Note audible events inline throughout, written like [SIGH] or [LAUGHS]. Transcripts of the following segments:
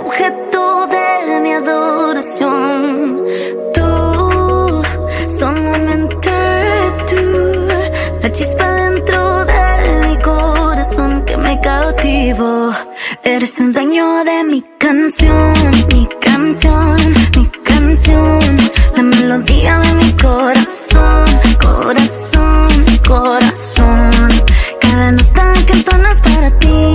Objeto de mi adoración. Tú, solamente tú, la chispa dentro de mi corazón que me cautivó. Eres el dueño de mi canción, mi canción, mi canción, la melodía de mi corazón, corazón, corazón. Cada nota que entonas para ti,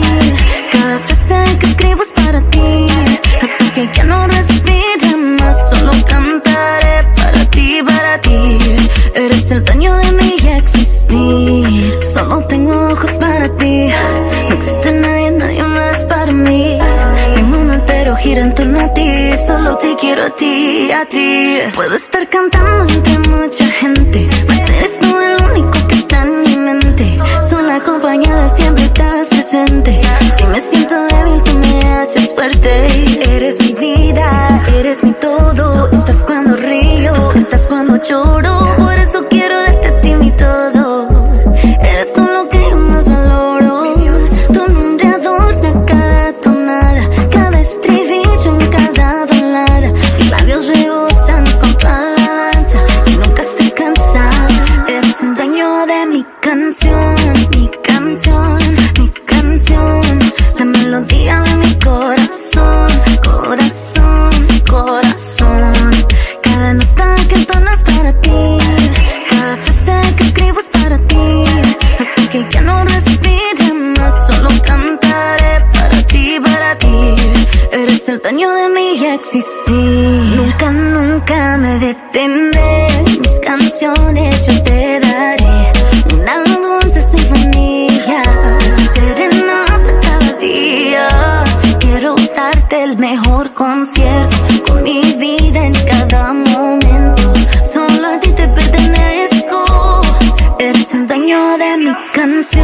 a ti. Puedo estar cantando con mi vida en cada momento. Solo a ti te pertenezco. Eres el dueño de mi canción,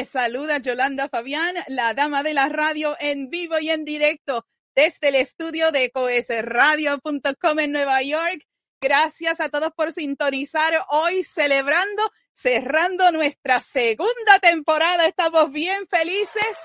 Les saluda Yolanda Fabián, la dama de la radio en vivo y en directo desde el estudio de coesradio.com en Nueva York. Gracias a todos por sintonizar hoy celebrando, cerrando nuestra segunda temporada. Estamos bien felices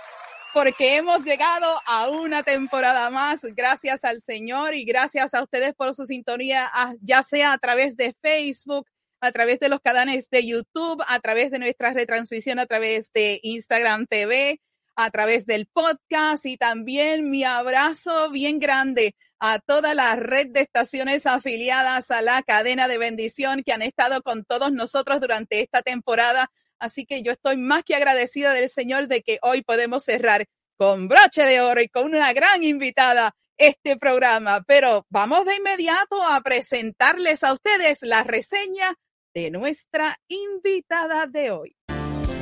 porque hemos llegado a una temporada más. Gracias al Señor y gracias a ustedes por su sintonía, ya sea a través de Facebook, a través de los canales de YouTube, a través de nuestra retransmisión, a través de Instagram TV, a través del podcast y también mi abrazo bien grande a toda la red de estaciones afiliadas a la cadena de bendición que han estado con todos nosotros durante esta temporada. Así que yo estoy más que agradecida del Señor de que hoy podemos cerrar con broche de oro y con una gran invitada este programa. Pero vamos de inmediato a presentarles a ustedes la reseña de nuestra invitada de hoy.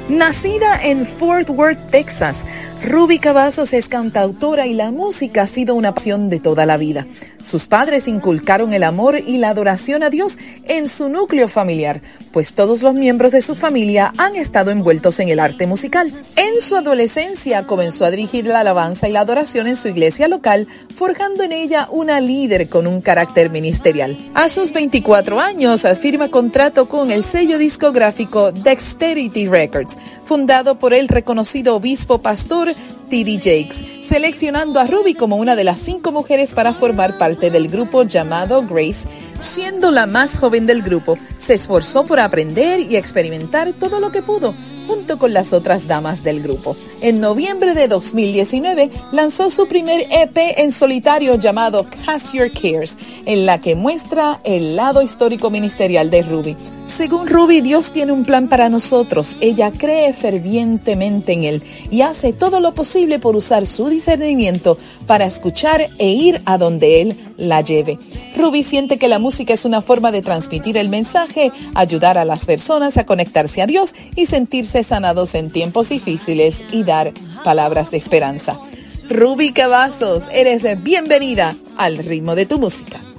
Nacida en Fort Worth, Texas, Ruby Cavazos es cantautora y la música ha sido una pasión de toda la vida. Sus padres inculcaron el amor y la adoración a Dios en su núcleo familiar, pues todos los miembros de su familia han estado envueltos en el arte musical. En su adolescencia comenzó a dirigir la alabanza y la adoración en su iglesia local, forjando en ella una líder con un carácter ministerial. A sus 24 años firma contrato con el sello discográfico Dexterity Records, fundado por el reconocido obispo pastor T.D. Jakes, seleccionando a Ruby como una de las cinco mujeres para formar parte del grupo llamado Grace. Siendo la más joven del grupo, se esforzó por aprender y experimentar todo lo que pudo junto con las otras damas del grupo. En noviembre de 2019 lanzó su primer EP en solitario llamado Cast Your Cares, en la que muestra el lado histórico ministerial de Ruby. Según Ruby, Dios tiene un plan para nosotros. Ella cree fervientemente en él y hace todo lo posible por usar su discernimiento para escuchar e ir a donde él la lleve. Ruby siente que la música es una forma de transmitir el mensaje, ayudar a las personas a conectarse a Dios y sentirse sanados en tiempos difíciles y dar palabras de esperanza. Ruby Cavazos, eres bienvenida al ritmo de tu música.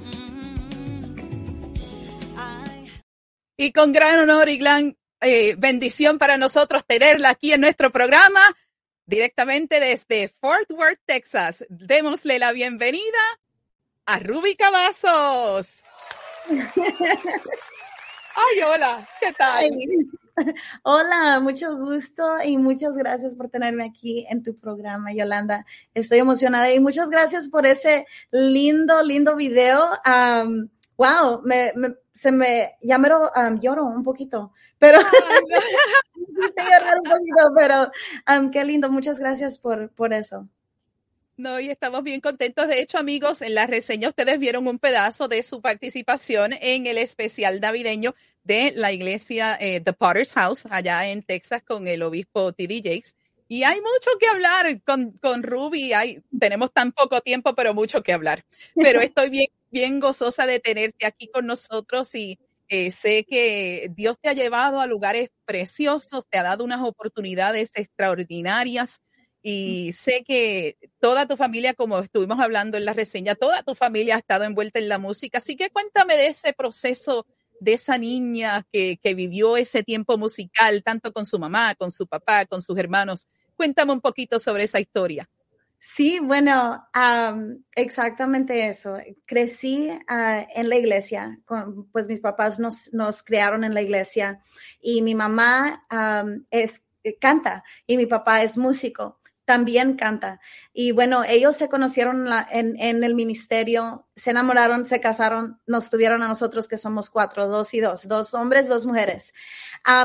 Y con gran honor y gran eh, bendición para nosotros tenerla aquí en nuestro programa, directamente desde Fort Worth, Texas. Démosle la bienvenida a Ruby Cavazos. [LAUGHS] Ay, hola, ¿qué tal? [LAUGHS] Hola, mucho gusto y muchas gracias por tenerme aquí en tu programa, Yolanda. Estoy emocionada y muchas gracias por ese lindo, lindo video. Wow, me, se me, ya me lloro un poquito, pero [LAUGHS] llorar un poquito, pero qué lindo, muchas gracias por, por eso. No, y estamos bien contentos. De hecho, amigos, en la reseña ustedes vieron un pedazo de su participación en el especial navideño de la iglesia eh, The Potter's House, allá en Texas, con el obispo T.D. Jakes. Y hay mucho que hablar con, con Ruby. Hay, tenemos tan poco tiempo, pero mucho que hablar. Pero [LAUGHS] estoy bien, bien gozosa de tenerte aquí con nosotros y eh, sé que Dios te ha llevado a lugares preciosos, te ha dado unas oportunidades extraordinarias y sé que toda tu familia, como estuvimos hablando en la reseña, toda tu familia ha estado envuelta en la música. Así que cuéntame de ese proceso de esa niña que, vivió ese tiempo musical, tanto con su mamá, con su papá, con sus hermanos. Cuéntame un poquito sobre esa historia. Sí, bueno, exactamente eso. Crecí ah, en la iglesia, pues mis papás nos, nos, crearon en la iglesia y mi mamá es, canta y mi papá es músico también canta. Y bueno, ellos se conocieron en, en, el ministerio, se enamoraron, se casaron, nos tuvieron a nosotros que somos cuatro, dos y dos, dos hombres, dos mujeres.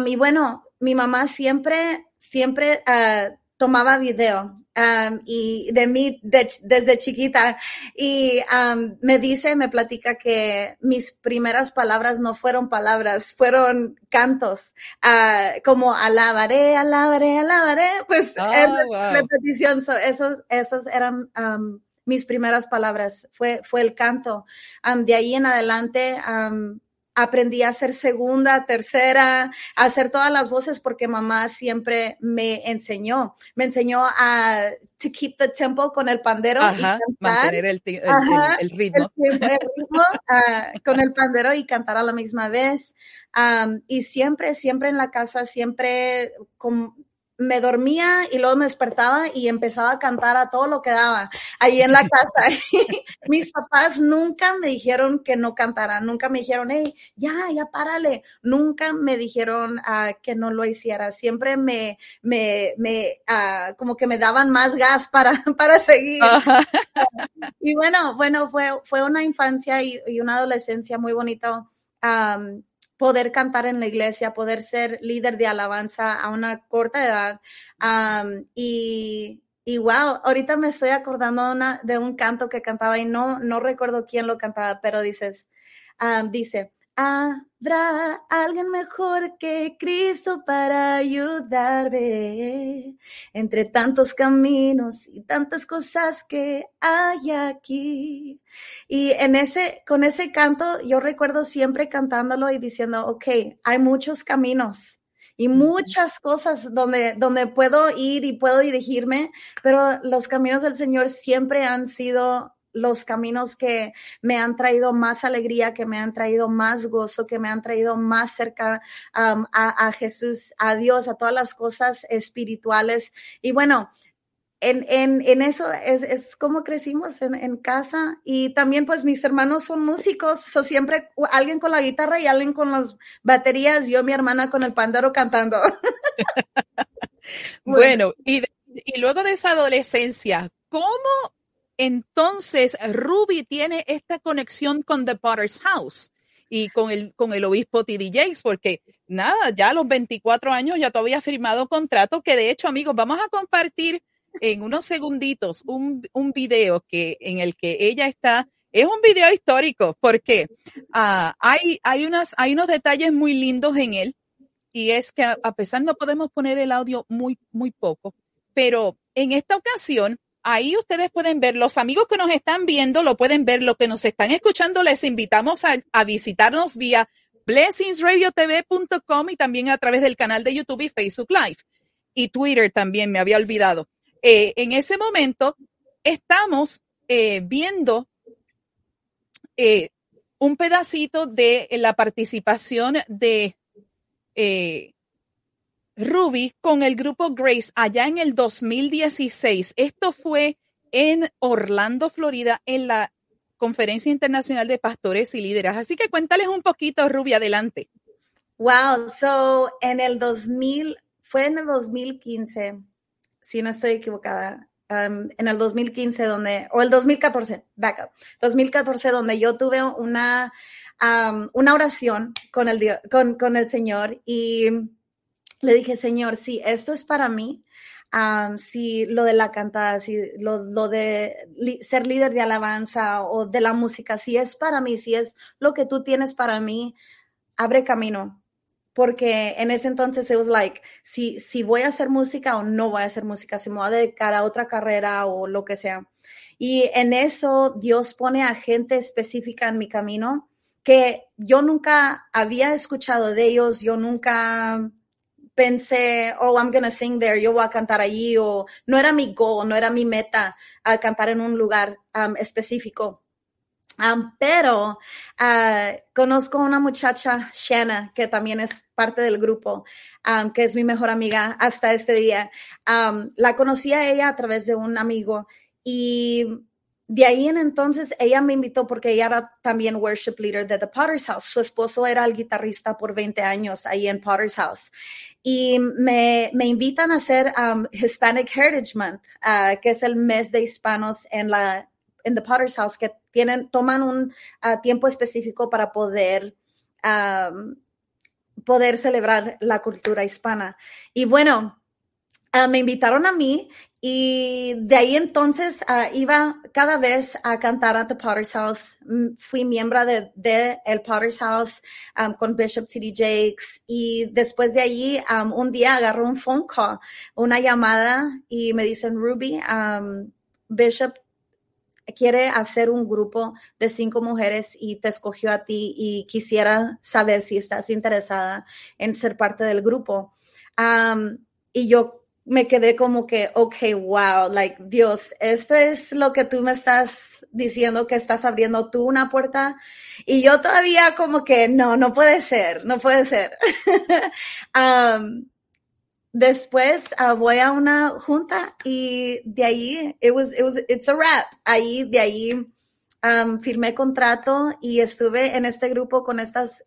y bueno, mi mamá siempre, siempre uh, tomaba video um, y de mí desde chiquita. Y um, me dice, me platica que mis primeras palabras no fueron palabras, fueron cantos, uh, como alabaré, alabaré, alabaré, pues oh, repetición, esos, esos eran um, mis primeras palabras, fue, fue el canto. de ahí en adelante, aprendí a hacer segunda, tercera, a hacer todas las voces porque mamá siempre me enseñó, me enseñó a to keep the tempo con el pandero y mantener el, ritmo, ah, con el pandero y cantar a la misma vez. y siempre, siempre en la casa, siempre con, me dormía y luego me despertaba y empezaba a cantar a todo lo que daba ahí en la casa. [LAUGHS] Mis papás nunca me dijeron que no cantara, nunca me dijeron, hey, ya, ya párale. Nunca me dijeron uh, que no lo hiciera. Siempre me, me, me, uh, como que me daban más gas para, [LAUGHS] para seguir. y bueno, bueno, fue, fue una infancia y, y una adolescencia muy bonita. Um, poder cantar en la iglesia, poder ser líder de alabanza a una corta edad. y, y wow, ahorita me estoy acordando de, una, de un canto que cantaba y no, no recuerdo quién lo cantaba, pero dices, dice, Habrá alguien mejor que Cristo para ayudarme entre tantos caminos y tantas cosas que hay aquí. Y en ese, con ese canto, yo recuerdo siempre cantándolo y diciendo, ok, hay muchos caminos y muchas cosas donde, donde puedo ir y puedo dirigirme, pero los caminos del Señor siempre han sido los caminos que me han traído más alegría, que me han traído más gozo, que me han traído más cerca a, Jesús, a Dios, a todas las cosas espirituales. Y bueno, en, en, eso es, como crecimos en, casa y también pues mis hermanos son músicos, so siempre alguien con la guitarra y alguien con las baterías, yo mi hermana con el pandero cantando. [LAUGHS] bueno, y, y luego de esa adolescencia, ¿cómo entonces, Ruby tiene esta conexión con The Potter's House y con el, con el obispo T.D. Jakes, porque nada, ya a los 24 años ya todavía firmado contrato, que de hecho, amigos, vamos a compartir en unos segunditos un, un video que, en el que ella está. Es un video histórico porque ah, hay, hay, hay unos detalles muy lindos en él y es que a pesar no podemos poner el audio muy, muy poco, pero en esta ocasión Ahí ustedes pueden ver, los amigos que nos están viendo lo pueden ver, lo que nos están escuchando, les invitamos a, visitarnos vía blessingsradiotv.com y también a través del canal de YouTube y Facebook Live. Y Twitter también, me había olvidado. Eh, en ese momento estamos eh, viendo eh, un pedacito de la participación de Ruby con el grupo Grace allá en el 2016. Esto fue en Orlando, Florida, en la Conferencia Internacional de Pastores y Líderes. Así que cuéntales un poquito, Ruby, adelante. Wow, so en el 2000, fue en el 2015, si no estoy equivocada, um, en el 2015 donde, o el 2014, back up, 2014 donde yo tuve una, um, una oración con el, con, con el Señor y le dije, Señor, si esto es para mí, si lo de la cantada, si lo, de ser líder de alabanza o de la música, si es para mí, si es lo que tú tienes para mí, abre camino. Porque en ese entonces it was like, si, si voy a hacer música o no voy a hacer música, si me voy a dedicar a otra carrera o lo que sea. Y en eso Dios pone a gente específica en mi camino que yo nunca había escuchado de ellos, yo nunca pensé, oh, I'm gonna sing there, yo voy a cantar allí, o no era mi goal, no era mi meta a cantar en un lugar um, específico. Um, pero uh, conozco una muchacha, Shanna, que también es parte del grupo, um, que es mi mejor amiga hasta este día. la conocí a ella a través de un amigo y de ahí en entonces ella me invitó porque ella era también worship leader de The Potter's House. Su esposo era el guitarrista por 20 años ahí en Potter's House y me, invitan a hacer um, Hispanic Heritage Month, uh, que es el mes de hispanos en la en the Potter's House, que tienen, toman un uh, tiempo específico para poder um, poder celebrar la cultura hispana. Y bueno, uh, me invitaron a mí y de ahí entonces ah, iba cada vez a cantar a The Potter's House. Mm, fui miembro de, de el Potter's House um, con Bishop T.D. Jakes y después de allí um, un día agarró un phone call, una llamada y me dicen, Ruby, um, Bishop quiere hacer un grupo de cinco mujeres y te escogió a ti y quisiera saber si estás interesada en ser parte del grupo. y yo me quedé como que, ok, wow, like Dios, esto es lo que tú me estás diciendo que estás abriendo tú una puerta y yo todavía como que no, no puede ser, no puede ser. [LAUGHS] um, después uh, voy a una junta y de ahí, it was, it was, it's a wrap. Ahí, de ahí um, firmé contrato y estuve en este grupo con estas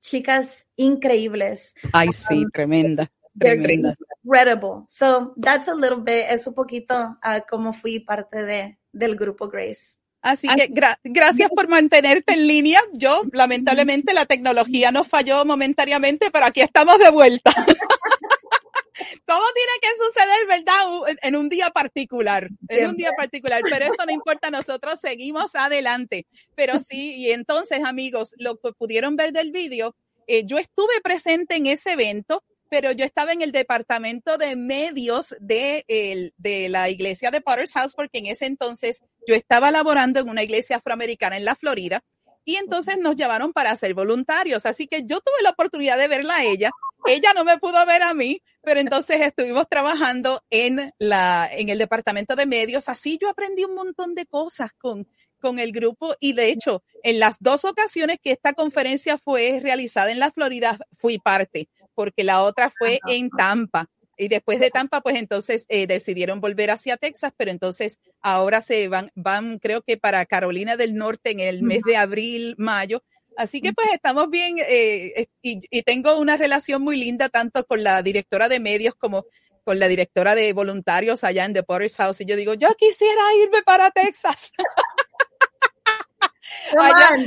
chicas increíbles. Ay, sí, tremenda. Tremenda incredible. So that's a little bit, es un poquito uh, como fui parte de, del grupo Grace. Así que gracias por mantenerte en línea. Yo, lamentablemente, la tecnología nos falló momentáneamente, pero aquí estamos de vuelta. [LAUGHS] Todo tiene que suceder, ¿verdad? En un día particular, en un día particular, pero eso no importa, nosotros seguimos adelante. Pero sí, y entonces, amigos, lo que pudieron ver del vídeo, eh, yo estuve presente en ese evento, pero yo estaba en el departamento de medios de, la iglesia de Potter's House, porque en ese entonces yo estaba laborando en una iglesia afroamericana en la Florida, y entonces nos llevaron para ser voluntarios. Así que yo tuve la oportunidad de verla a ella. Ella no me pudo ver a mí, pero entonces estuvimos trabajando en, el departamento de medios. Así yo aprendí un montón de cosas con el grupo y de hecho, en las dos ocasiones que esta conferencia fue realizada en la Florida, fui parte, porque la otra fue en Tampa. Y después de Tampa, pues entonces eh, decidieron volver hacia Texas, pero entonces ahora se van, van, creo que para Carolina del Norte en el mes de abril, mayo. Así que pues estamos bien eh, y, y, tengo una relación muy linda tanto con la directora de medios como con la directora de voluntarios allá en The Potter's House. Y yo digo, yo quisiera irme para Texas. [LAUGHS]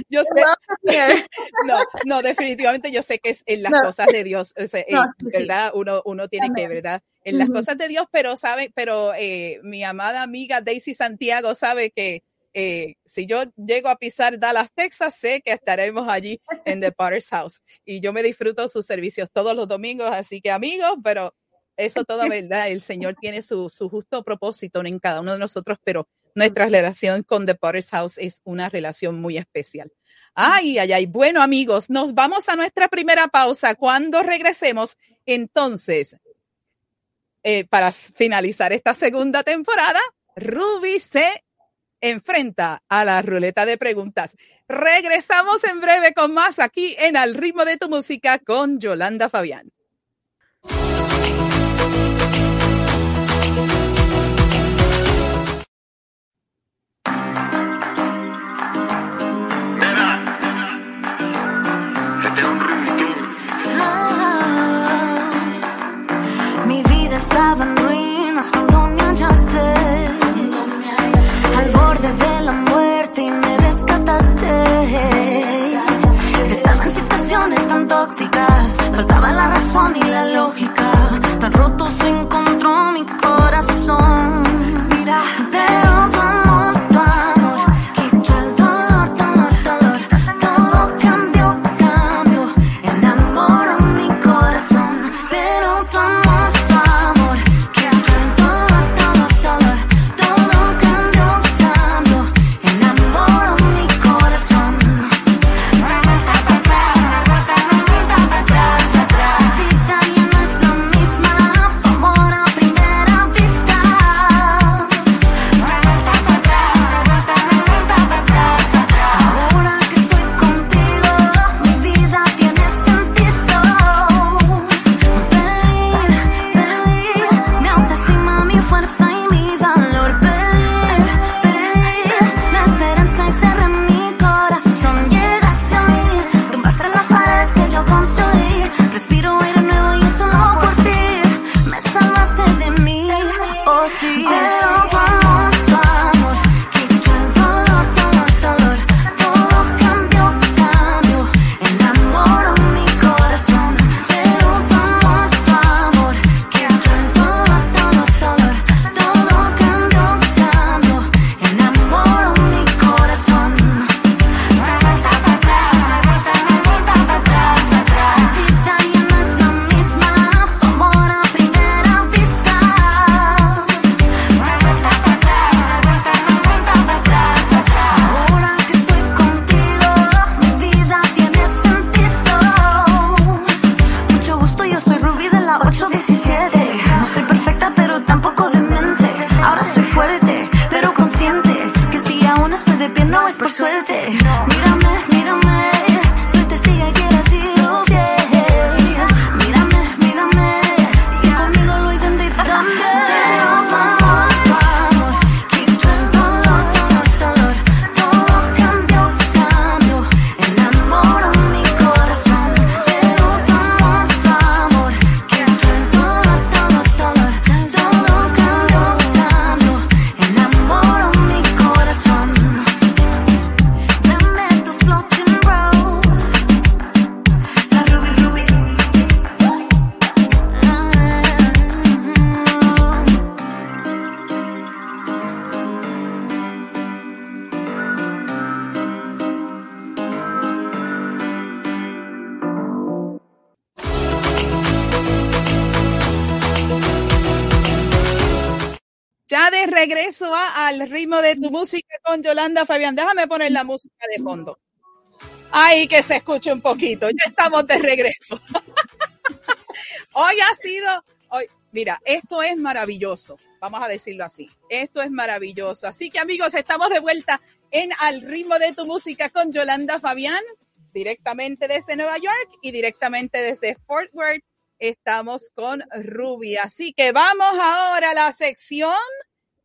yo sé, [LAUGHS] no, no, definitivamente yo sé que es en las cosas de Dios, [LAUGHS] ¿verdad? Uno, uno tiene que, ¿verdad? En las cosas de Dios, pero sabe, pero eh, mi amada amiga Daisy Santiago sabe que eh, si yo llego a pisar Dallas, Texas, sé que estaremos allí en The Potter's House. Y yo me disfruto sus servicios todos los domingos, así que amigos, pero eso toda verdad, el Señor tiene su, su justo propósito en cada uno de nosotros, pero nuestra relación con The Potter's House es una relación muy especial. Ay, ay, ay. Bueno, amigos, nos vamos a nuestra primera pausa. Cuando regresemos, entonces, eh, para finalizar esta segunda temporada, Ruby se enfrenta a la ruleta de preguntas. Regresamos en breve con más aquí en Al ritmo de tu música con Yolanda Fabián. De tu música con Yolanda Fabián. Déjame poner la música de fondo. Ay, que se escuche un poquito. Ya estamos de regreso. [LAUGHS] hoy ha sido, hoy, mira, esto es maravilloso. Vamos a decirlo así. Esto es maravilloso. Así que amigos, estamos de vuelta en Al ritmo de tu música con Yolanda Fabián, directamente desde Nueva York y directamente desde Fort Worth estamos con Ruby. Así que vamos ahora a la sección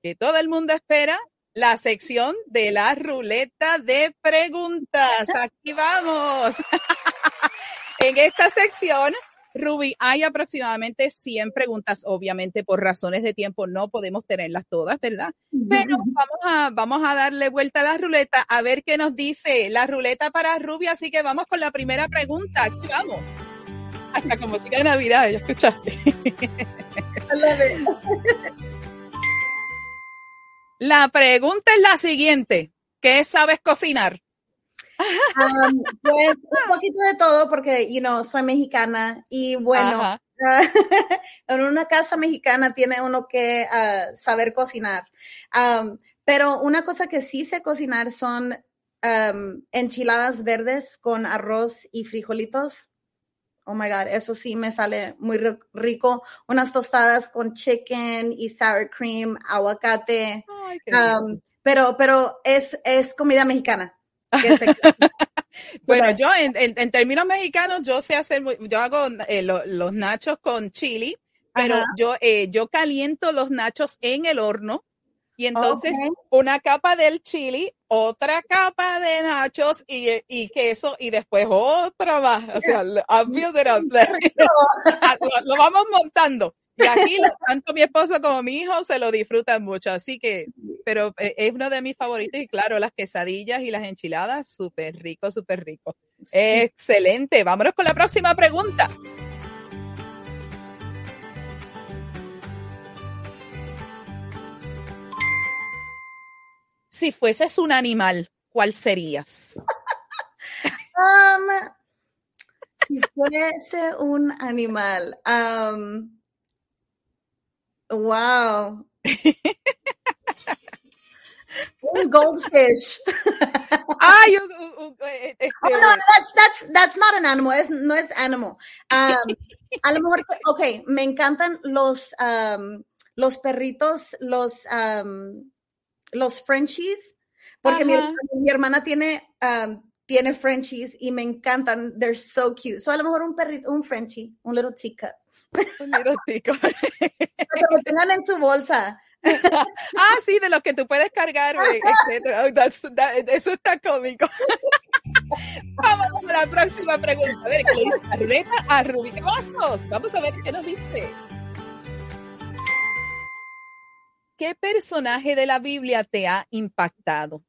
que todo el mundo espera, la sección de la ruleta de preguntas. Aquí vamos. [LAUGHS] en esta sección, Ruby, hay aproximadamente 100 preguntas. Obviamente, por razones de tiempo, no podemos tenerlas todas, ¿verdad? Pero vamos a, vamos a darle vuelta a la ruleta a ver qué nos dice la ruleta para Ruby. Así que vamos con la primera pregunta. Aquí vamos hasta con música de Navidad, ¿ya escuchaste? [LAUGHS] la pregunta es la siguiente. ¿Qué sabes cocinar? Um, pues un poquito de todo porque, you know, soy mexicana y bueno, [LAUGHS] en una casa mexicana tiene uno que uh, saber cocinar. Um, pero una cosa que sí sé cocinar son um, enchiladas verdes con arroz y frijolitos Oh my God, eso sí me sale muy rico. Unas tostadas con chicken y sour cream, aguacate. Um, pero, pero es, es comida mexicana. [LAUGHS] bueno, yo en, en, términos mexicanos, yo sé hacer, yo hago eh, los nachos con chili, pero yo, eh, yo caliento los nachos en el horno y entonces una capa del chili, otra capa de nachos y, y, queso y después otra más. O sea, lo, [LAUGHS] [LAUGHS] vamos montando. Y aquí tanto mi esposo como mi hijo se lo disfrutan mucho. Así que, pero eh, es uno de mis favoritos y claro, las quesadillas y las enchiladas, súper rico, súper rico. Excelente. Vámonos con la próxima pregunta. Si fueses un animal, ¿cuál serías? Um, si fuese un animal, um, wow. un goldfish. Ay, eh, este oh, no, that's, that's, that's not an animal. Es, no es animal. Um, a lo mejor, ok, me encantan los, los perritos, los, los Frenchies, porque mi, hermana tiene, um, tiene Frenchies y me encantan. They're so cute. So a lo mejor un perrito, un Frenchie, un little teacup. Un little teacup. [LAUGHS] que tengan en su bolsa. [LAUGHS] ah, sí, de los que tú puedes cargar, etcétera. Oh, eso está cómico. [LAUGHS] Vamos a la próxima pregunta. A ver, ¿qué le dice la a Rubí? Vamos, vamos a ver qué nos dice. ¿Qué personaje de la Biblia te ha impactado?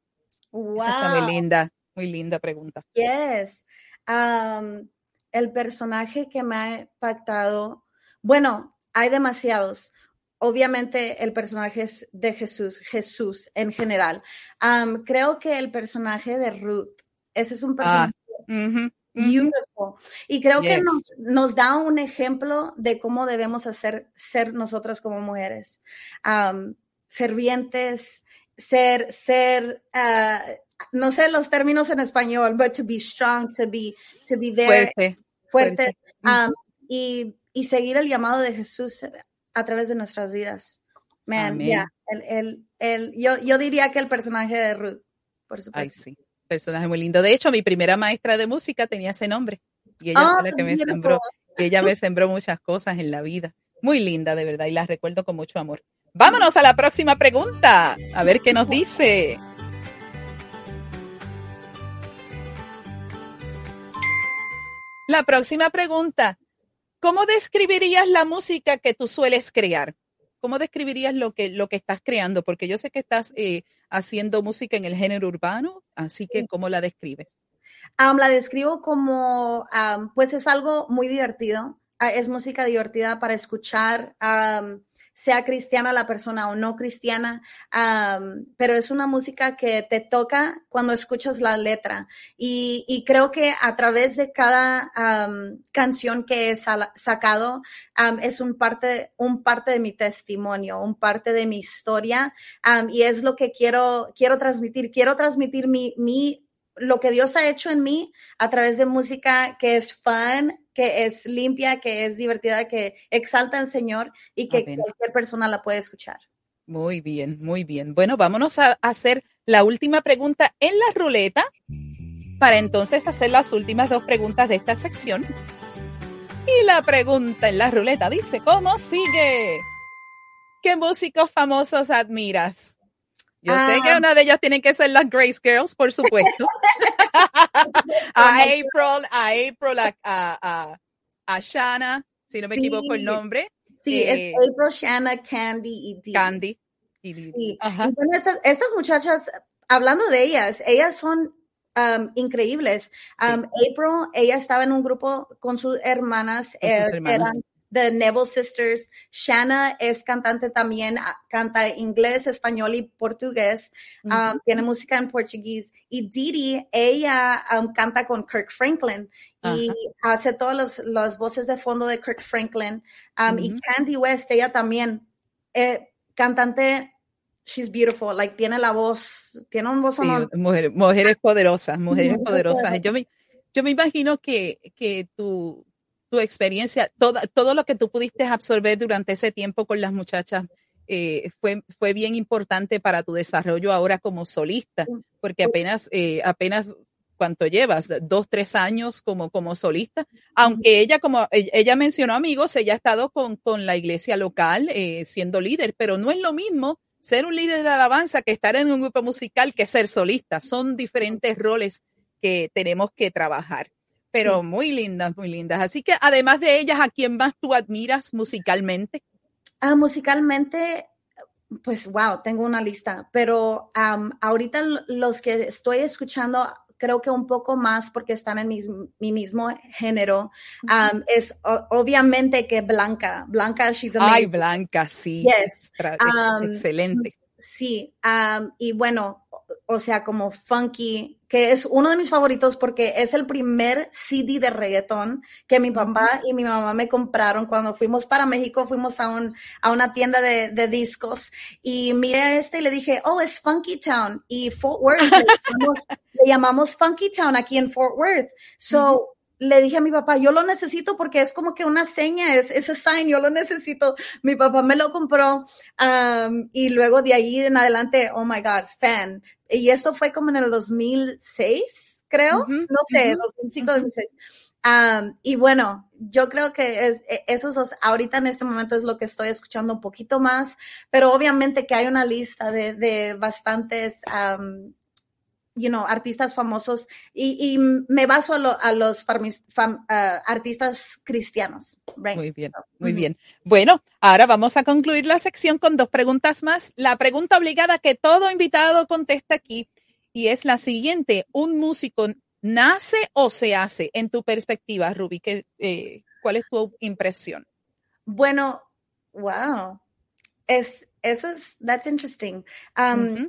Wow. Esa está muy linda, muy linda pregunta. Yes. Um, el personaje que me ha impactado, bueno, hay demasiados. Obviamente el personaje es de Jesús, Jesús en general. Um, creo que el personaje de Ruth, ese es un ah, personaje beautiful. Y creo que nos, nos, da un ejemplo de cómo debemos hacer ser nosotras como mujeres. Um, fervientes, ser, ser, uh, no sé los términos en español, but to be strong, to be, to be there. Fuerte. Fuerte. Um, y, y, seguir el llamado de Jesús a través de nuestras vidas. Man, ya, el, el, el, yo, yo diría que el personaje de Ruth, por supuesto. Ay, sí, personaje muy lindo. De hecho, mi primera maestra de música tenía ese nombre. Y ella fue la que me sembró. Y ella [LAUGHS] me sembró muchas cosas en la vida. Muy linda, de verdad, y la recuerdo con mucho amor. Vámonos a la próxima pregunta. A ver qué nos dice. La próxima pregunta. ¿Cómo describirías la música que tú sueles crear? ¿Cómo describirías lo que, lo que estás creando? Porque yo sé que estás eh, haciendo música en el género urbano, así que ¿cómo la describes? la describo como, pues es algo muy divertido, ah, es música divertida para escuchar sea cristiana la persona o no cristiana, pero es una música que te toca cuando escuchas la letra. Y, creo que a través de cada canción que he sacado, es un parte, un parte de mi testimonio, un parte de mi historia, y es lo que quiero, quiero transmitir. Quiero transmitir mi, mi lo que Dios ha hecho en mí a través de música que es fun, que es limpia, que es divertida, que exalta al Señor y que cualquier persona la puede escuchar. Muy bien, muy bien. Bueno, vámonos a hacer la última pregunta en la ruleta para entonces hacer las últimas dos preguntas de esta sección. Y la pregunta en la ruleta dice, ¿cómo sigue? ¿Qué músicos famosos admiras? Yo sé que ah. una de ellas tiene que ser las Grace Girls, por supuesto. [LAUGHS] a April, a April, a, a, a, Shanna, si no me equivoco el nombre. Sí, es eh, April, Shanna, Candy y Dee. Candy. Sí. estas, estas, muchachas, hablando de ellas, ellas son um, increíbles. Um, April, ella estaba en un grupo con sus hermanas, eh, eran The Neville Sisters. Shanna es cantante también, ah, canta inglés, español y portugués. Um, tiene música en portugués. Y Didi, ella um, canta con Kirk Franklin y hace todas las voces de fondo de Kirk Franklin. Um, y Candy West, ella también, eh, cantante she's beautiful, like tiene la voz, tiene un voz sí, mujeres poderosas, mujeres poderosas. Yo me, yo me imagino que, que tu, tu experiencia, todo, todo lo que tú pudiste absorber durante ese tiempo con las muchachas eh, fue, fue bien importante para tu desarrollo ahora como solista, porque apenas, eh, apenas cuánto llevas, dos, tres años como, como solista, aunque ella, como e, ella mencionó amigos, ella ha estado con, con la iglesia local eh, siendo líder, pero no es lo mismo ser un líder de alabanza que estar en un grupo musical que ser solista, son diferentes roles que tenemos que trabajar pero muy lindas, muy lindas. Así que además de ellas, ¿a quién más tú admiras musicalmente? Ah, musicalmente, pues wow, tengo una lista, pero ahorita los que estoy escuchando creo que un poco más porque están en mi, mismo género. es obviamente que Blanca, Blanca, she's amazing. Ay, Blanca, sí. Yes. excelente. Sí, y bueno, o sea, como funky, que es uno de mis favoritos porque es el primer CD de reggaetón que mi papá y mi mamá me compraron cuando fuimos para México, fuimos a, un, a una tienda de, de discos y miré este y le dije, oh, es Funky Town y Fort Worth, le [LAUGHS] llamamos, Funky Town aquí en Fort Worth. So, le dije a mi papá, yo lo necesito porque es como que una seña, es ese sign, yo lo necesito. Mi papá me lo compró um, y luego de ahí en adelante, oh my God, fan. Y esto fue como en el 2006, creo, no sé, 2005, 2006. Um, y bueno, yo creo que es, e, esos dos, ahorita en este momento es lo que estoy escuchando un poquito más, pero obviamente que hay una lista de, de bastantes um, you know, artistas famosos y, me baso a, los artistas cristianos. Muy bien, muy bien. Bueno, ahora vamos a concluir la sección con dos preguntas más. La pregunta obligada que todo invitado contesta aquí y es la siguiente. ¿Un músico nace o se hace en tu perspectiva, Ruby? Eh, ¿Cuál es tu impresión? Bueno, wow. Es, eso es, that's interesting. Um,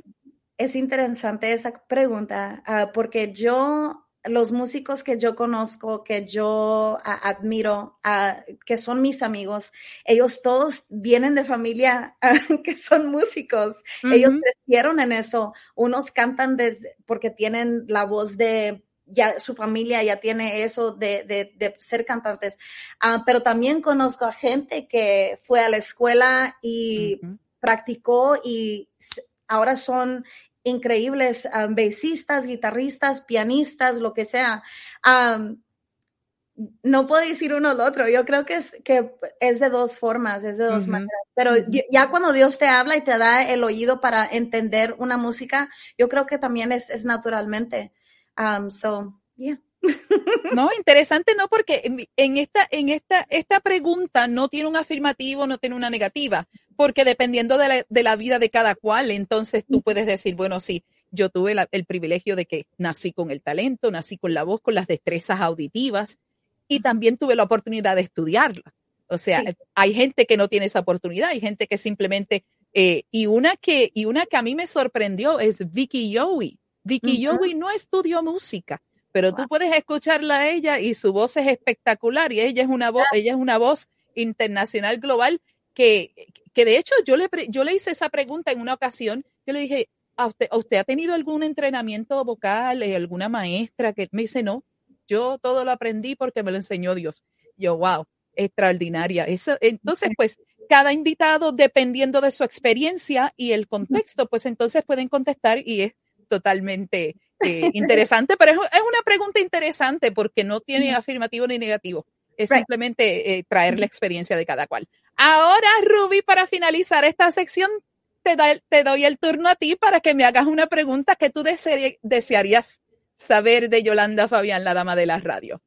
es interesante esa pregunta ah, porque yo, los músicos que yo conozco, que yo admiro, ah, que son mis amigos, ellos todos vienen de familia [LAUGHS] que son músicos. Ellos crecieron en eso. Unos cantan desde, porque tienen la voz de ya su familia ya tiene eso de, de, ser cantantes, ah, pero también conozco a gente que fue a la escuela y practicó y ahora son increíbles um, guitarristas, pianistas, lo que sea. no puedo decir uno al otro. Yo creo que es, que es de dos formas, es de dos maneras. Pero ya cuando Dios te habla y te da el oído para entender una música, yo creo que también es, es naturalmente. so, yeah. No, interesante, no, porque en, esta, en esta, esta pregunta no tiene un afirmativo, no tiene una negativa, porque dependiendo de la, vida de cada cual, entonces tú puedes decir, bueno, sí, yo tuve el privilegio de que nací con el talento, nací con la voz, con las destrezas auditivas y también tuve la oportunidad de estudiarla. O sea, hay gente que no tiene esa oportunidad, hay gente que simplemente, eh, y una que, y una que a mí me sorprendió es Vicky Yowie. Vicky Yowie no estudió música, pero tú puedes escucharla a ella y su voz es espectacular y ella es una voz, ella es una voz internacional global que, que de hecho yo le, yo le hice esa pregunta en una ocasión, yo le dije, ¿a usted, usted ha tenido algún entrenamiento vocal, eh, alguna maestra que me dice, no, yo todo lo aprendí porque me lo enseñó Dios. Yo, wow, extraordinaria. Eso, entonces, pues, cada invitado, dependiendo de su experiencia y el contexto, pues entonces pueden contestar y es totalmente eh, [LAUGHS] interesante, pero es, una pregunta interesante porque no tiene afirmativo ni negativo. Es simplemente eh, traer la experiencia de cada cual. Ahora, Ruby, para finalizar esta sección, te, te, doy el turno a ti para que me hagas una pregunta que tú desearías saber de Yolanda Fabián, la dama de la radio.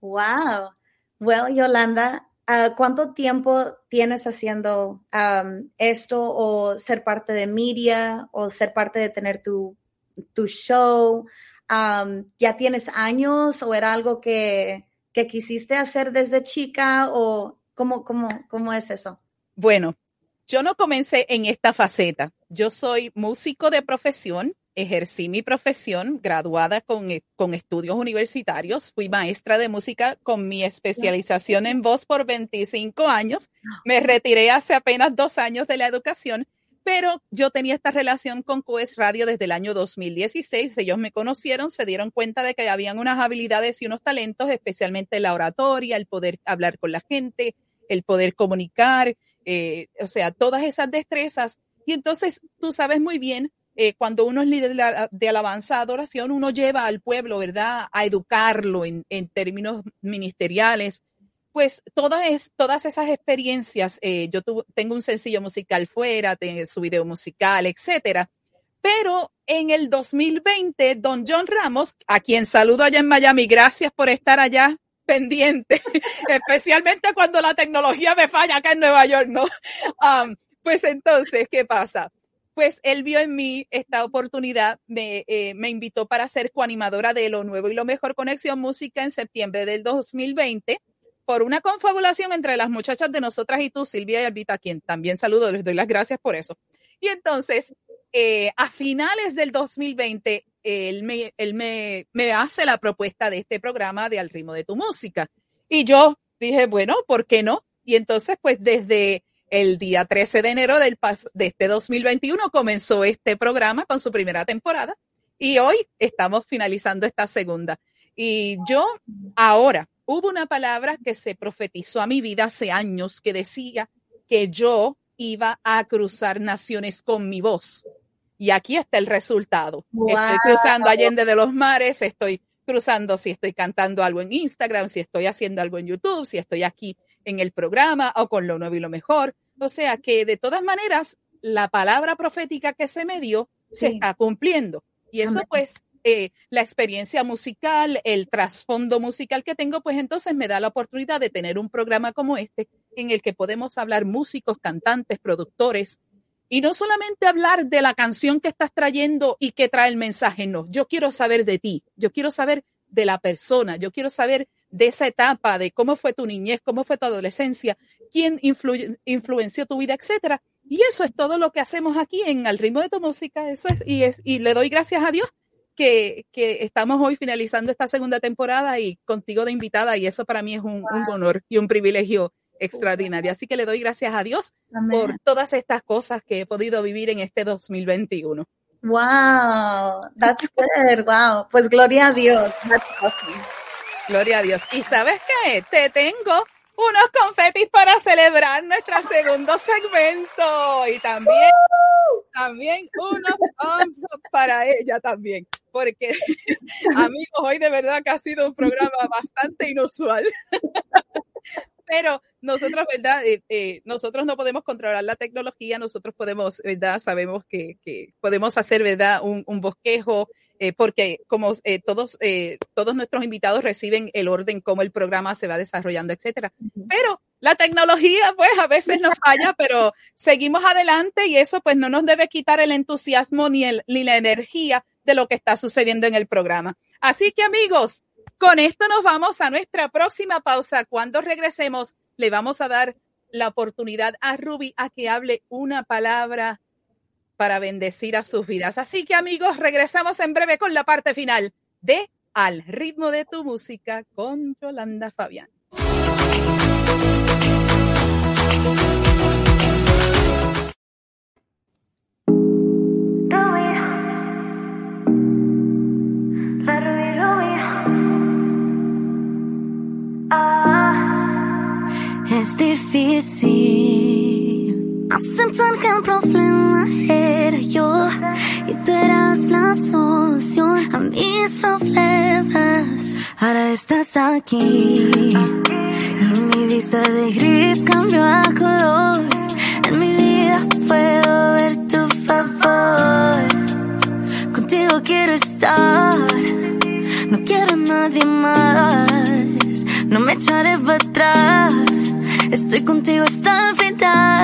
Wow. Well, Yolanda, uh, ¿cuánto tiempo tienes haciendo um, esto o ser parte de media o ser parte de tener tu, tu show? Um, ¿Ya tienes años o era algo que, que quisiste hacer desde chica o cómo, cómo, cómo es eso? Bueno, yo no comencé en esta faceta. Yo soy músico de profesión ejercí mi profesión graduada con, e, con, estudios universitarios. Fui maestra de música con mi especialización en voz por 25 años. Me retiré hace apenas dos años de la educación, pero yo tenía esta relación con Coes Radio desde el año 2016. Ellos me conocieron, se dieron cuenta de que habían unas habilidades y unos talentos, especialmente la oratoria, el poder hablar con la gente, el poder comunicar, eh, o sea, todas esas destrezas. Y entonces tú sabes muy bien eh, cuando uno es líder de alabanza, adoración, uno lleva al pueblo, ¿verdad?, a educarlo en, términos ministeriales. Pues todas, es, todas esas experiencias, eh, yo tengo un sencillo musical fuera, tengo su video musical, etcétera. Pero en el 2020, don John Ramos, a quien saludo allá en Miami, gracias por estar allá pendiente, [LAUGHS] especialmente cuando la tecnología me falla acá en Nueva York, ¿no? [LAUGHS] Um, pues entonces, ¿qué pasa? pues él vio en mí esta oportunidad, me, eh, me invitó para ser coanimadora de Lo Nuevo y Lo Mejor Conexión Música en septiembre del 2020 por una confabulación entre las muchachas de nosotras y tú, Silvia y Albita, a quien también saludo, les doy las gracias por eso. Y entonces, eh, a finales del 2020, él, me, él me, me hace la propuesta de este programa de Al ritmo de tu música. Y yo dije, bueno, ¿por qué no? Y entonces, pues desde el día 13 de enero del de este 2021 comenzó este programa con su primera temporada y hoy estamos finalizando esta segunda. Y yo ahora, hubo una palabra que se profetizó a mi vida hace años que decía que yo iba a cruzar naciones con mi voz. Y aquí está el resultado. Estoy cruzando Allende de los Mares, estoy cruzando si estoy cantando algo en Instagram, si estoy haciendo algo en YouTube, si estoy aquí en el programa o con lo nuevo y lo mejor. O sea que de todas maneras, la palabra profética que se me dio se está cumpliendo. Y eso pues, eh, la experiencia musical, el trasfondo musical que tengo, pues entonces me da la oportunidad de tener un programa como este en el que podemos hablar músicos, cantantes, productores, y no solamente hablar de la canción que estás trayendo y que trae el mensaje, no, yo quiero saber de ti, yo quiero saber de la persona, yo quiero saber de esa etapa, de cómo fue tu niñez, cómo fue tu adolescencia, quién influenció tu vida, etcétera. Y eso es todo lo que hacemos aquí en Al ritmo de tu música. Eso es, y le doy gracias a Dios que, que, estamos hoy finalizando esta segunda temporada y contigo de invitada. Y eso para mí es un, honor y un privilegio extraordinario. Así que le doy gracias a Dios por todas estas cosas que he podido vivir en este 2021. Wow, that's good. Wow, pues gloria a Dios. Gloria a Dios. ¿Y sabes qué? Te tengo unos confetis para celebrar nuestro segundo segmento y también, también unos thumbs para ella también, porque [LAUGHS] amigos, hoy de verdad que ha sido un programa bastante inusual. [LAUGHS] Pero nosotros, ¿verdad? Eh, eh, nosotros no podemos controlar la tecnología, nosotros podemos, ¿verdad? Sabemos que, que podemos hacer, ¿verdad? Un, un bosquejo, eh, porque como eh, todos, eh, todos nuestros invitados reciben el orden, cómo el programa se va desarrollando, etcétera. Pero la tecnología, pues a veces nos falla, [LAUGHS] pero seguimos adelante y eso pues no nos debe quitar el entusiasmo ni, el, ni la energía de lo que está sucediendo en el programa. Así que amigos, con esto nos vamos a nuestra próxima pausa. Cuando regresemos, le vamos a dar la oportunidad a Ruby a que hable una palabra para bendecir a sus vidas. Así que amigos, regresamos en breve con la parte final de Al ritmo de tu música con Yolanda Fabián. Es difícil aceptar que el problema era yo y tú eras la solución a mis problemas. Ahora estás aquí y mi vista de gris cambió a color. En mi vida puedo ver tu favor. Contigo quiero estar, no quiero a nadie más. No me echaré para atrás. Estoy contigo hasta el final.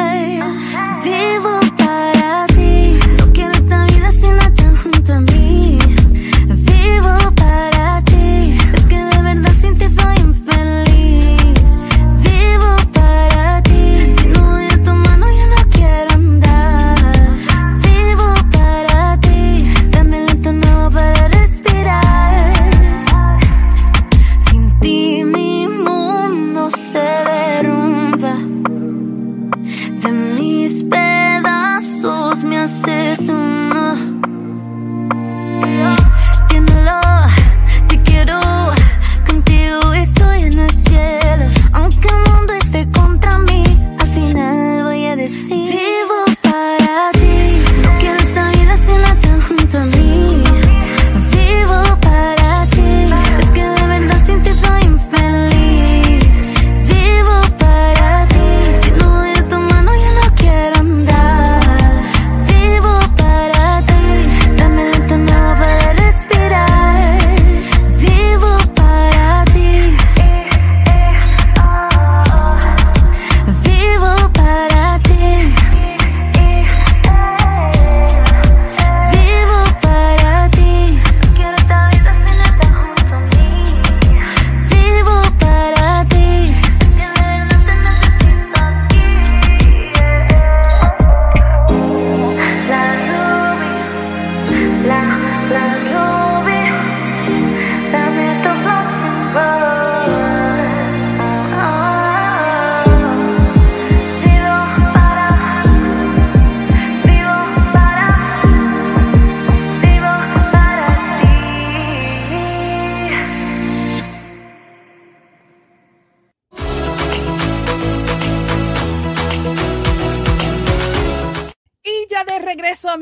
La,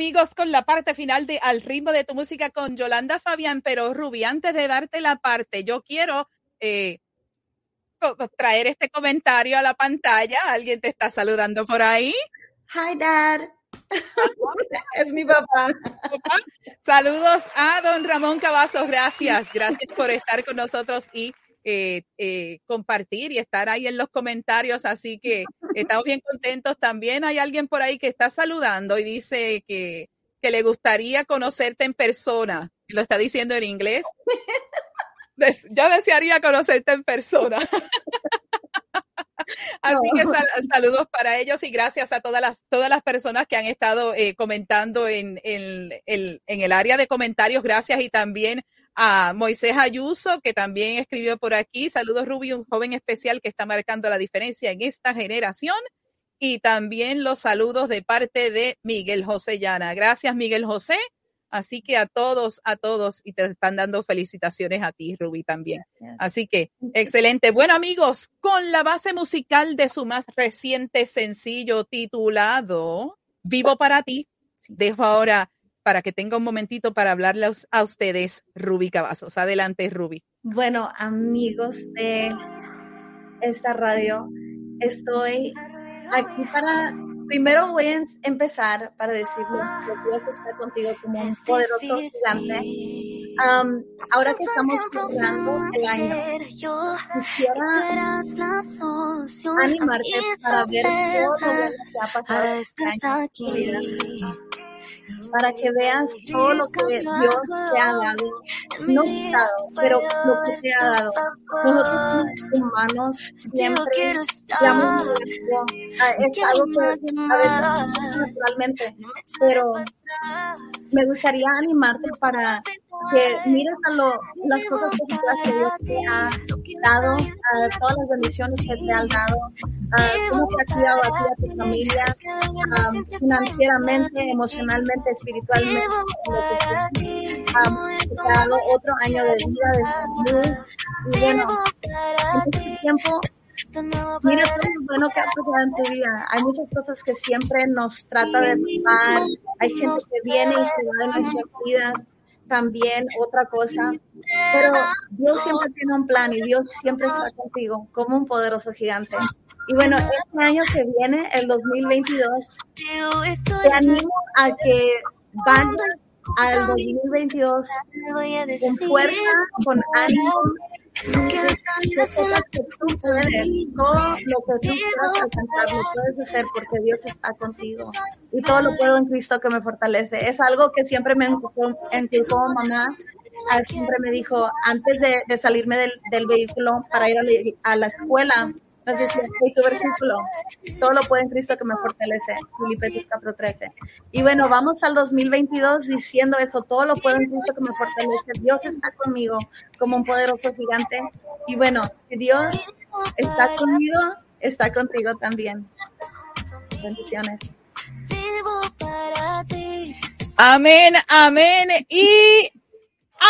amigos, con la parte final de Al ritmo de tu música con Yolanda Fabián. Pero, Ruby, antes de darte la parte, yo quiero eh, traer este comentario a la pantalla. Alguien te está saludando por ahí. Hi, Dad. [LAUGHS] es mi. Papá. Saludos a don Ramón Cavazos. Gracias, gracias por estar con nosotros y eh, eh, compartir y estar ahí en los comentarios. Así que estamos bien contentos. También hay alguien por ahí que está saludando y dice que, que le gustaría conocerte en persona. Lo está diciendo en inglés. [LAUGHS] Des- yo desearía conocerte en persona. [LAUGHS] Así que sal- saludos para ellos y gracias a todas las, todas las personas que han estado eh, comentando en, en- en- en el área de comentarios. Gracias y también a Moisés Ayuso, que también escribió por aquí. Saludos, Ruby, un joven especial que está marcando la diferencia en esta generación. Y también los saludos de parte de Miguel José Llana. Gracias, Miguel José. Así que a todos, a todos, y te están dando felicitaciones a ti, Ruby, también. Así que, excelente. Bueno, amigos, con la base musical de su más reciente sencillo titulado Vivo para ti, dejo ahora para que tenga un momentito para hablarle a us- a ustedes, Ruby Cavazos. Adelante, Ruby. Bueno, amigos de esta radio, estoy aquí para, primero voy a em- empezar para decirle que Dios está contigo como un Es poderoso gigante. Am, ahora que estamos problema el año, quisiera animarte para ver todo lo que ha pasado este año para que veas todo lo que Dios te ha dado, no dado, pero lo que te ha dado. Nosotros humanos siempre damos es algo que a veces naturalmente, pero me gustaría animarte para que mires a lo, las cosas positivas que Dios te ha dado, todas las bendiciones que te ha dado, cómo te ha cuidado a ti, a tu familia, financieramente, emocionalmente, espiritualmente, te ha dado otro año de vida, de salud, y bueno, en este tiempo Mira todo lo bueno que ha pasado en tu vida. Hay muchas cosas que siempre nos trata de tomar. Hay gente que viene y se va de nuestras vidas también otra cosa, pero Dios siempre tiene un plan y Dios siempre está contigo como un poderoso gigante. Y bueno, este año que viene, el 2022, te animo a que vayas al 2022 con fuerza, con ánimo, todo lo que tú quieras alcanzar, lo puedes hacer porque Dios está contigo. Y todo lo puedo en Cristo que me fortalece. Es algo que siempre me empujó, mamá. Ah, siempre me dijo, antes de, salirme del, del, vehículo para ir a la escuela, nos tu versículo, todo lo puede en Cristo que me fortalece, Filipenses 4:13. Y bueno, vamos al 2022 diciendo eso, todo lo puede en Cristo que me fortalece, Dios está conmigo como un poderoso gigante. Y bueno, si Dios está conmigo, está contigo también. Bendiciones. Amén, amén y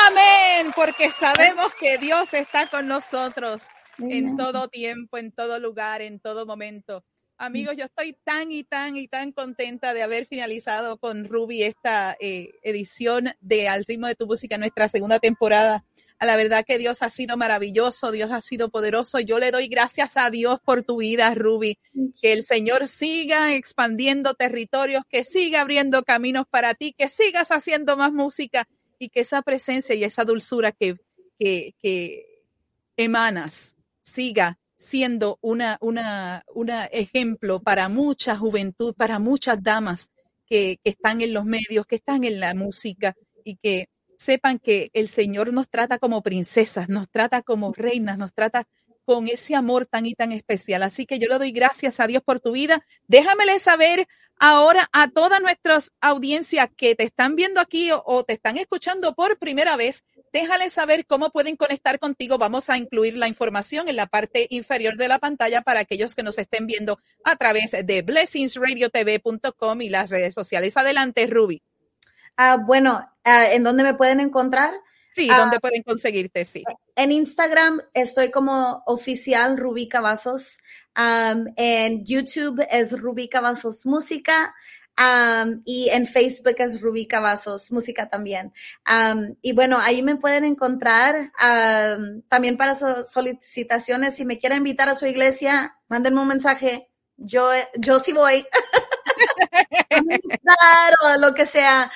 amén, porque sabemos que Dios está con nosotros en todo tiempo, en todo lugar, en todo momento. Amigos, yo estoy tan y tan y tan contenta de haber finalizado con Ruby esta eh, edición de Al ritmo de tu música, nuestra segunda temporada. A la verdad que Dios ha sido maravilloso, Dios ha sido poderoso. Yo le doy gracias a Dios por tu vida, Ruby. Que el Señor siga expandiendo territorios, que siga abriendo caminos para ti, que sigas haciendo más música y que esa presencia y esa dulzura que, que, que emanas siga siendo una, una, una ejemplo para mucha juventud, para muchas damas que, están en los medios, que están en la música y que sepan que el Señor nos trata como princesas, nos trata como reinas, nos trata con ese amor tan y tan especial. Así que yo le doy gracias a Dios por tu vida. Déjamele saber ahora a toda nuestra audiencia que te están viendo aquí o, te están escuchando por primera vez, déjale saber cómo pueden conectar contigo. Vamos a incluir la información en la parte inferior de la pantalla para aquellos que nos estén viendo a través de blessingsradiotv.com y las redes sociales. Adelante, Ruby. Ah, bueno, ah, ¿en dónde me pueden encontrar? Sí, ¿dónde ah, pueden conseguirte? Sí. En Instagram estoy como oficial Rubí Cavazos. en YouTube es Rubí Cavazos Música. Y en Facebook es Rubí Cavazos Música también. y bueno, ahí me pueden encontrar también para solicitaciones. Si me quieren invitar a su iglesia, mándenme un mensaje. Yo, yo sí voy. [LAUGHS] o lo que sea.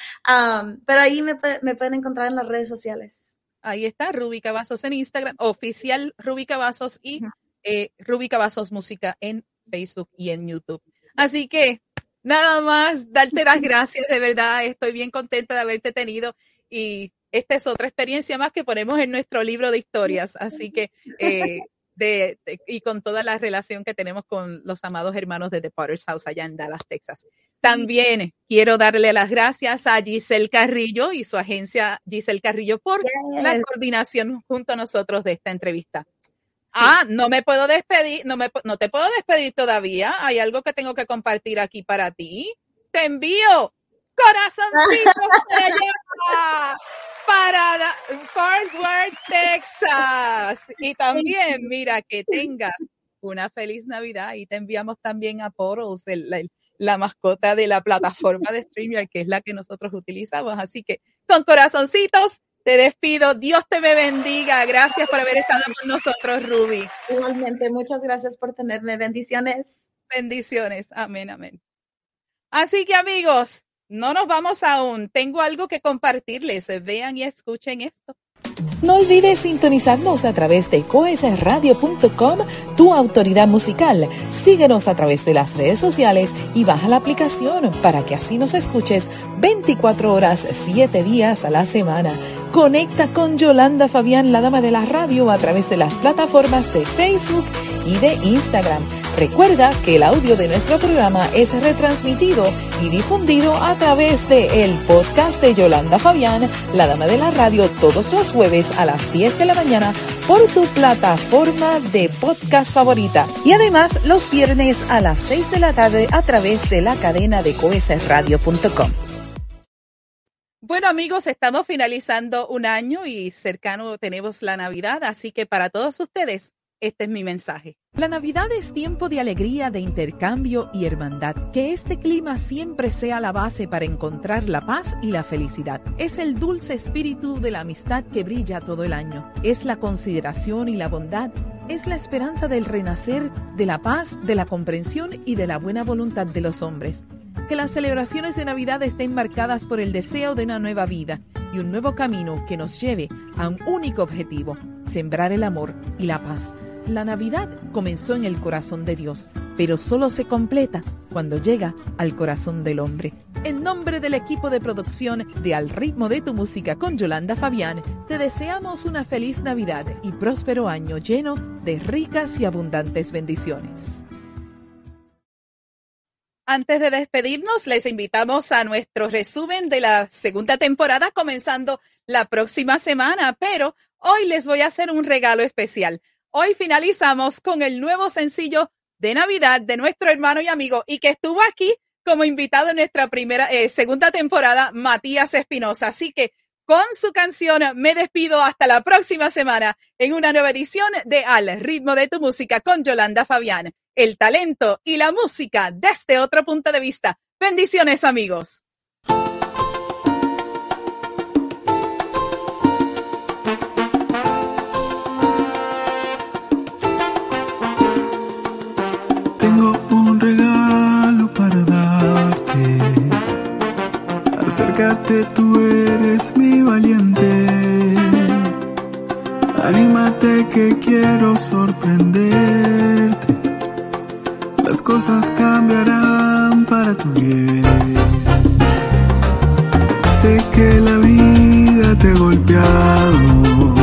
pero ahí me, pueden encontrar en las redes sociales. Ahí está, Ruby Cavazos en Instagram, oficial Ruby Cavazos y eh, Ruby Cavazos Música en Facebook y en YouTube. Así que nada más, darte las gracias, de verdad, estoy bien contenta de haberte tenido y esta es otra experiencia más que ponemos en nuestro libro de historias. Así que eh, y con toda la relación que tenemos con los amados hermanos de The Potter's House allá en Dallas, Texas. También quiero darle las gracias a Giselle Carrillo y su agencia Giselle Carrillo por la coordinación junto a nosotros de esta entrevista. Ah, no me puedo despedir, no, me, no te puedo despedir todavía. Hay algo que tengo que compartir aquí para ti. Te envío corazoncitos [LAUGHS] para Fort Worth, Texas. Y también, mira, que tengas una feliz Navidad y te enviamos también a Poros, la mascota de la plataforma de [LAUGHS] StreamYard, que es la que nosotros utilizamos. Así que con corazoncitos, te despido. Dios te me bendiga. Gracias por haber estado con nosotros, Ruby. Igualmente, muchas gracias por tenerme. Bendiciones. Bendiciones. Amén, amén. Así que amigos, no nos vamos aún. Tengo algo que compartirles. Vean y escuchen esto. No olvides sintonizarnos a través de coesradio.com, tu autoridad musical. Síguenos a través de las redes sociales y baja la aplicación para que así nos escuches 24 horas, 7 días a la semana. Conecta con Yolanda Fabián, la dama de la radio, a través de las plataformas de Facebook y de Instagram. Recuerda que el audio de nuestro programa es retransmitido y difundido a través de el podcast de Yolanda Fabián, la dama de la radio, todos los jueves a las 10 de la mañana por tu plataforma de podcast favorita. Y además los viernes a las 6 de la tarde a través de la cadena de coesradio.com. Bueno amigos, estamos finalizando un año y cercano tenemos la Navidad, así que para todos ustedes este es mi mensaje. La Navidad es tiempo de alegría, de intercambio y hermandad. Que este clima siempre sea la base para encontrar la paz y la felicidad. Es el dulce espíritu de la amistad que brilla todo el año. Es la consideración y la bondad. Es la esperanza del renacer, de la paz, de la comprensión y de la buena voluntad de los hombres. Que las celebraciones de Navidad estén marcadas por el deseo de una nueva vida y un nuevo camino que nos lleve a un único objetivo, sembrar el amor y la paz. La Navidad comenzó en el corazón de Dios, pero solo se completa cuando llega al corazón del hombre. En nombre del equipo de producción de Al ritmo de tu música con Yolanda Fabián, te deseamos una feliz Navidad y próspero año lleno de ricas y abundantes bendiciones. Antes de despedirnos, les invitamos a nuestro resumen de la segunda temporada comenzando la próxima semana, pero hoy les voy a hacer un regalo especial. Hoy finalizamos con el nuevo sencillo de Navidad de nuestro hermano y amigo y que estuvo aquí como invitado en nuestra primera, eh, segunda temporada, Matías Espinosa. Así que con su canción me despido hasta la próxima semana en una nueva edición de Al ritmo de tu música con Yolanda Fabián. El talento y la música desde otro punto de vista. Bendiciones amigos. Tengo un regalo para darte. Acércate, tú eres mi valiente. Anímate que quiero sorprenderte. Las cosas cambiarán para tu bien. Sé que la vida te ha golpeado.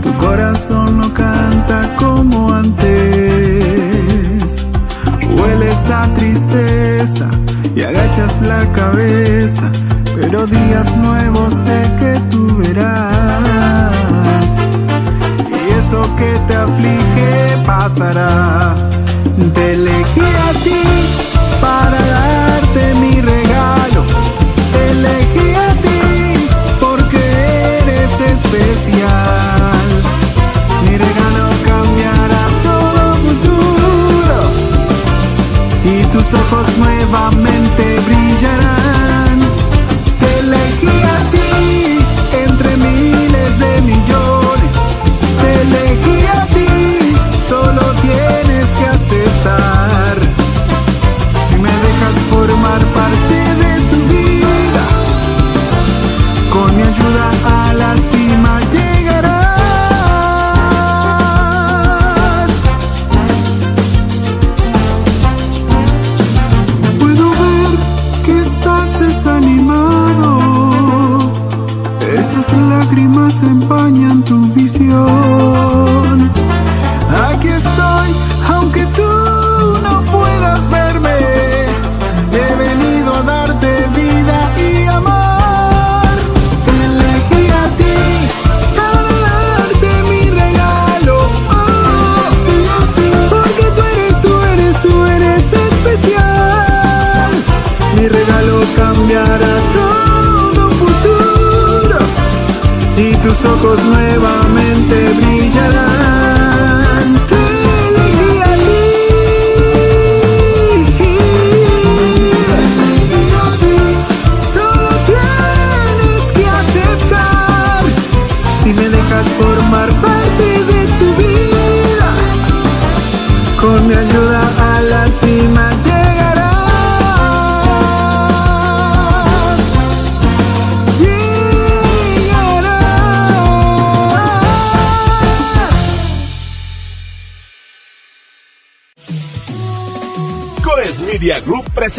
Tu corazón no canta como antes. Hueles a tristeza y agachas la cabeza, pero días nuevos sé que tú verás. Y eso que te aflige pasará. Te elegí a ti para darte mi regalo. Te elegí a ti porque eres especial. Ojos nuevamente brillarán. Te elegí a ti entre miles de millones. Te elegí a ti, solo tienes que aceptar. Si me dejas formar parte de tu vida, con mi ayuda lágrimas empañan tu visión. Ojos nuevamente brillarán.